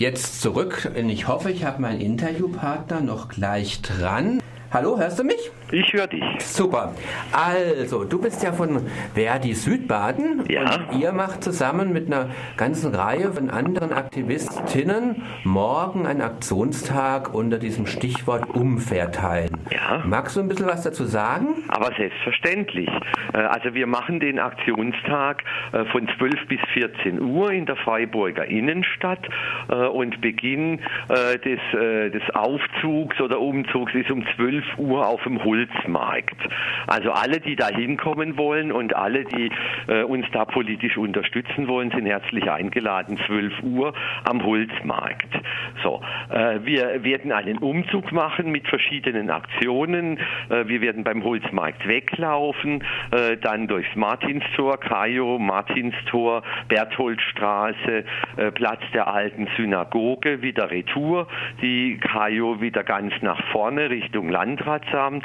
jetzt zurück. Ich hoffe, ich habe meinen Interviewpartner noch gleich dran. Hallo, hörst du mich? Ich höre dich. Super. Also, du bist ja von Verdi Südbaden ja. und ihr macht zusammen mit einer ganzen Reihe von anderen Aktivistinnen morgen einen Aktionstag unter diesem Stichwort Umverteilen. Ja. Magst du ein bisschen was dazu sagen? Aber selbstverständlich. Äh, also wir machen den Aktionstag äh, von 12 bis 14 Uhr in der Freiburger Innenstadt äh, und Beginn des, des Aufzugs oder Umzugs ist um 12 Uhr auf dem Hul Holzmarkt. Also alle, die da hinkommen wollen und alle, die äh, uns da politisch unterstützen wollen, sind herzlich eingeladen, 12 Uhr am Holzmarkt. So, äh, wir werden einen Umzug machen mit verschiedenen Aktionen. Äh, wir werden beim Holzmarkt weglaufen, äh, dann durchs Martinstor, Kajo, Martinstor, Bertholdstraße, äh, Platz der alten Synagoge, wieder Retour, die Kajo wieder ganz nach vorne Richtung Landratsamt.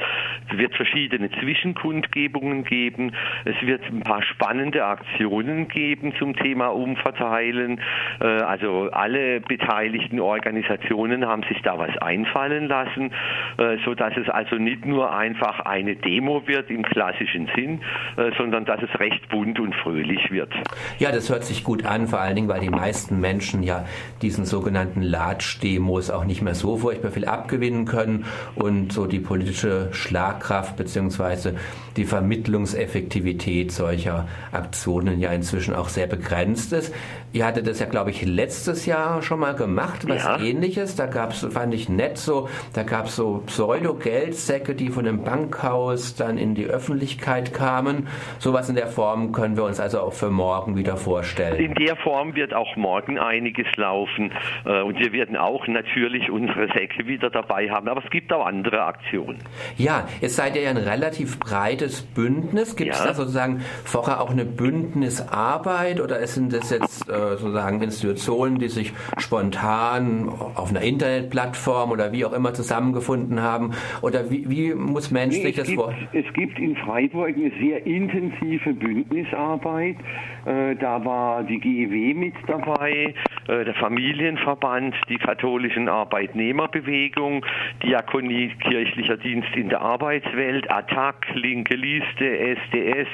Es wird verschiedene Zwischenkundgebungen geben. Es wird ein paar spannende Aktionen geben zum Thema Umverteilen. Äh, also alle beteiligten Organisationen haben sich da was einfallen lassen, äh, so dass es also nicht nur einfach eine Demo wird im klassischen Sinn, äh, sondern dass es recht bunt und fröhlich wird. Ja, das hört sich gut an, vor allen Dingen, weil die meisten Menschen ja diesen sogenannten Latsch-Demos auch nicht mehr so furchtbar viel abgewinnen können und so die politische Schlagkraft bzw. die Vermittlungseffektivität solcher Aktionen ja inzwischen auch sehr begrenzt ist. Ihr hattet das ja, glaube ich, letztes Jahr schon mal gemacht, was ja. ähnliches. Da gab es, fand ich nett so, da gab es so Pseudo-Geldsäcke, die von dem Bankhaus dann in die Öffentlichkeit kamen. Sowas in der Form können wir uns also auch für morgen wieder vorstellen. In der Form wird auch morgen einiges laufen äh, und wir werden auch natürlich unsere Säcke wieder dabei haben, aber es gibt auch andere Aktionen. Ja, jetzt seid ihr ja ein relativ breites Bündnis. Gibt es ja. da sozusagen vorher auch eine Bündnisarbeit oder sind das jetzt äh, sozusagen Institutionen, die sich spontan auf einer Internetplattform oder wie auch immer zusammengefunden haben? Oder wie, wie muss menschlich nee, das Wort? Es gibt in Freiburg eine sehr intensive Bündnisarbeit. Äh, da war die GEW mit dabei, äh, der Familienverband, die katholischen Arbeitnehmerbewegung, Diakonie kirchlicher Dienst in der Arbeitswelt, Attac, Linke Liste, SDS,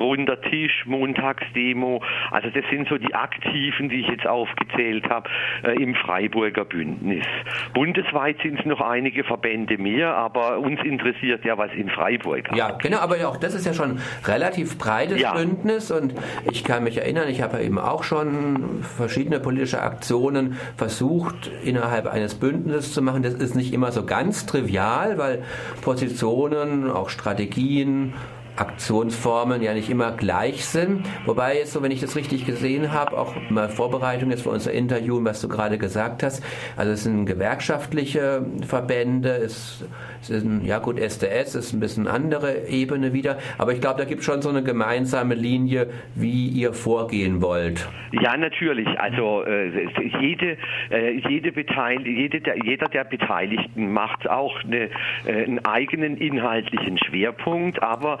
Runder Tisch, Montagsdemo. Also das sind so die Aktiven, die ich jetzt aufgezählt habe, äh, im Freiburger Bündnis. Bundesweit sind es noch einige Verbände mehr, aber uns interessiert ja, was in Freiburg Ja, genau, aber auch das ist ja schon relativ breites ja. Bündnis und ich kann mich erinnern, ich habe ja eben auch schon verschiedene politische Aktionen versucht, innerhalb eines Bündnisses zu machen. Das ist nicht immer so ganz trivial, weil Positionen, auch Strategien, Aktionsformen ja nicht immer gleich sind. Wobei jetzt so, wenn ich das richtig gesehen habe, auch mal Vorbereitung jetzt für unser Interview, was du gerade gesagt hast, also es sind gewerkschaftliche Verbände, es, sind, ja gut, SDS ist ein bisschen andere Ebene wieder, aber ich glaube, da gibt es schon so eine gemeinsame Linie, wie ihr vorgehen wollt. Ja, natürlich. Also äh, jede, äh, jede Beteil jede der, jeder der Beteiligten macht auch eine, äh, einen eigenen inhaltlichen Schwerpunkt, aber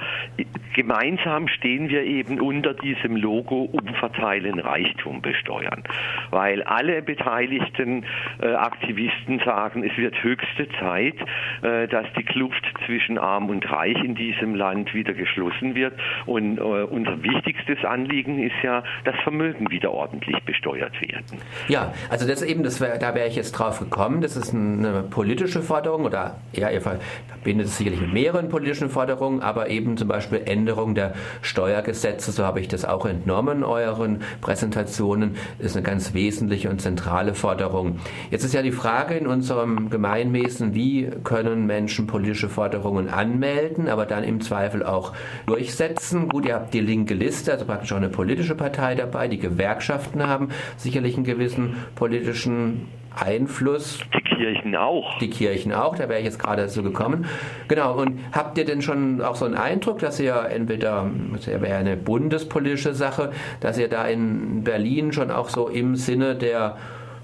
gemeinsam stehen wir eben unter diesem Logo Umverteilen Reichtum besteuern, weil alle beteiligten äh, Aktivisten sagen, es wird höchste Zeit, äh, dass die Kluft zwischen Arm und Reich in diesem Land wieder geschlossen wird. Und äh, unser wichtigstes Anliegen ist ja, dass Vermögen wieder ordentlich besteuert werden. Ja, also das eben, das wär, da wäre ich jetzt drauf gekommen. Das ist eine politische Forderung oder ja, ihr verbindet es sicherlich mit mehreren politischen Forderungen, aber eben zum Beispiel Änderung der Steuergesetze, so habe ich das auch entnommen, euren Präsentationen, ist eine ganz wesentliche und zentrale Forderung. Jetzt ist ja die Frage in unserem Gemeinwesen, wie können Menschen politische Forderungen anmelden, aber dann im Zweifel auch durchsetzen. Gut, ihr habt die linke Liste, also praktisch auch eine politische Partei dabei, die Gewerkschaften haben sicherlich einen gewissen politischen Einfluss. Die Kirchen auch. Die Kirchen auch, da wäre ich jetzt gerade so gekommen. Genau, und habt ihr denn schon auch so einen Eindruck, dass ihr entweder, das wäre eine bundespolitische Sache, dass ihr da in Berlin schon auch so im Sinne der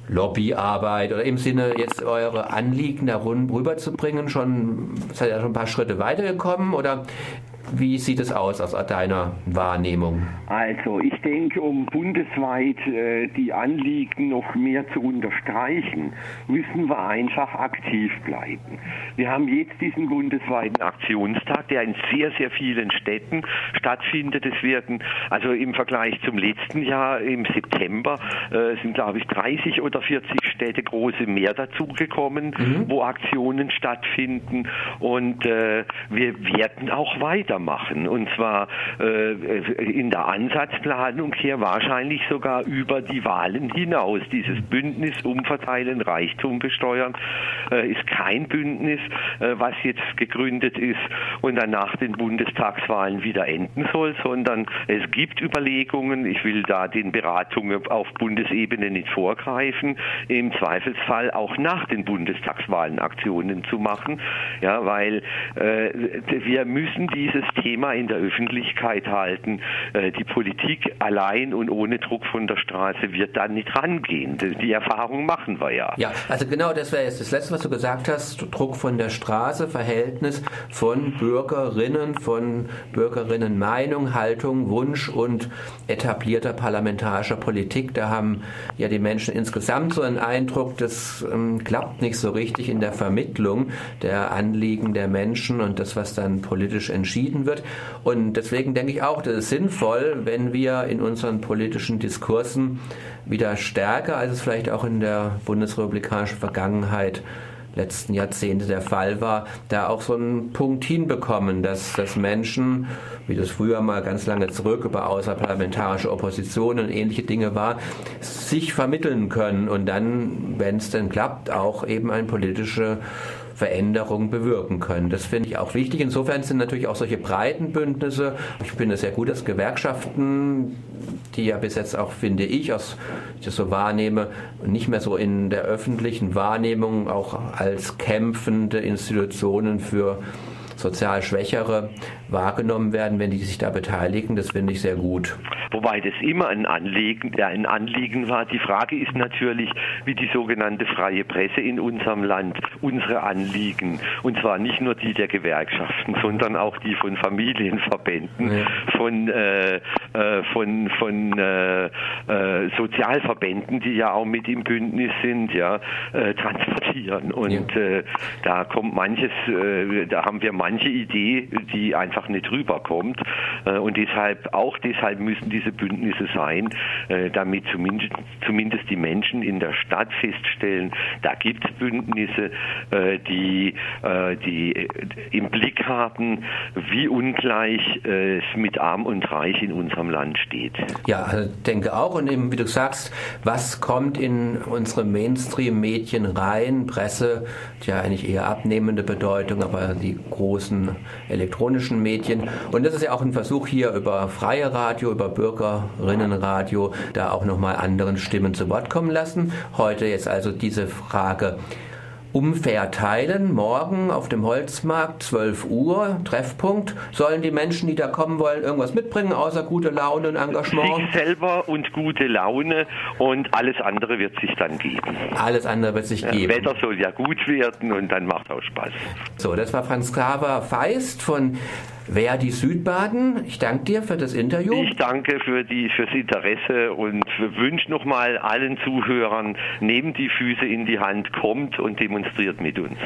Lobbyarbeit oder im Sinne jetzt eure Anliegen da rüberzubringen, schon seid ihr schon ein paar Schritte weitergekommen oder Wie sieht es aus aus deiner Wahrnehmung? Also ich denke, um bundesweit äh, die Anliegen noch mehr zu unterstreichen, müssen wir einfach aktiv bleiben. Wir haben jetzt diesen bundesweiten Aktionstag, der in sehr, sehr vielen Städten stattfindet. Es werden also im Vergleich zum letzten Jahr im September äh, sind, glaube ich, 30 oder 40 Städte große mehr dazugekommen, mhm. wo Aktionen stattfinden. Und äh, wir werden auch weitermachen. Und zwar äh, in der Ansatzplanung hier wahrscheinlich sogar über die Wahlen hinaus. Dieses Bündnis Umverteilen, Reichtum besteuern äh, ist kein Bündnis, äh, was jetzt gegründet ist und dann nach den Bundestagswahlen wieder enden soll, sondern es gibt Überlegungen, ich will da den Beratungen auf Bundesebene nicht vorgreifen, im Zweifelsfall auch nach den Bundestagswahlen Aktionen zu machen, ja, weil äh, wir müssen dieses Thema in der Öffentlichkeit halten. Äh, die Politik allein und ohne Druck von der Straße wird da nicht rangehen. Die Erfahrung machen wir ja. Ja, also genau das wäre jetzt das Letzte, was du gesagt hast. Druck von der Straße, Verhältnis von Bürgerinnen, von Bürgerinnen Meinung, Haltung, Wunsch und etablierter parlamentarischer Politik. Da haben ja die Menschen insgesamt so einen Eindruck, das ähm, klappt nicht so richtig in der Vermittlung der Anliegen der Menschen und das, was dann politisch entschieden wird. Und deswegen denke ich auch, das ist sinnvoll, wenn wir in unseren politischen Diskursen wieder stärker, als es vielleicht auch in der bundesrepublikanischen Vergangenheit letzten Jahrzehnte der Fall war, da auch so einen Punkt hinbekommen, dass, dass Menschen, wie das früher mal ganz lange zurück über außerparlamentarische Opposition und ähnliche Dinge war, sich vermitteln können und dann, wenn es denn klappt, auch eben eine politische Veränderung bewirken können. Das finde ich auch wichtig. Insofern sind natürlich auch solche breiten Bündnisse, ich finde es sehr gut, dass Gewerkschaften, die ja bis jetzt auch, finde ich, aus, ich das so wahrnehme, nicht mehr so in der öffentlichen Wahrnehmung auch als kämpfende Institutionen für sozial Schwächere wahrgenommen werden, wenn die sich da beteiligen. Das finde ich sehr gut. Wobei das immer ein Anliegen, ja, ein Anliegen war. Die Frage ist natürlich, wie die sogenannte freie Presse in unserem Land unsere Anliegen, und zwar nicht nur die der Gewerkschaften, sondern auch die von Familienverbänden, ja. von, äh, äh, von, von äh, äh Sozialverbänden, die ja auch mit im Bündnis sind, ja, äh, transportieren. Und ja. Äh, da kommt manches, da haben wir manche Idee, die einfach nicht rüberkommt. und deshalb, auch deshalb müssen diese Bündnisse sein, damit zumindest, zumindest die Menschen in der Stadt feststellen, da gibt es Bündnisse, die, die im Blick haben, wie ungleich es mit Arm und Reich in unserem Land steht. Ja, denke auch. Und eben, wie du sagst, was kommt in unsere Mainstream-Medien rein? Presse, ja eigentlich eher abnehmende Bedeutung, aber die großen elektronischen Medien. Und das ist ja auch ein Versuch hier über freie Radio, über Bürgerinnenradio, da auch nochmal anderen Stimmen zu Wort kommen lassen. Heute jetzt also diese Frage, umverteilen. Morgen auf dem Holzmarkt, 12 Uhr, Treffpunkt. Sollen die Menschen, die da kommen wollen, irgendwas mitbringen, außer gute Laune und Engagement? Sich selber und gute Laune und alles andere wird sich dann geben. Alles andere wird sich geben. Wetter soll ja gut werden und dann macht auch Spaß. So, das war Franz Graber Feist von Verdi Südbaden. Ich danke dir für das Interview. Ich danke für die, fürs Interesse und wünsche nochmal allen Zuhörern, nehmt die Füße in die Hand, kommt und demonstriert mit uns.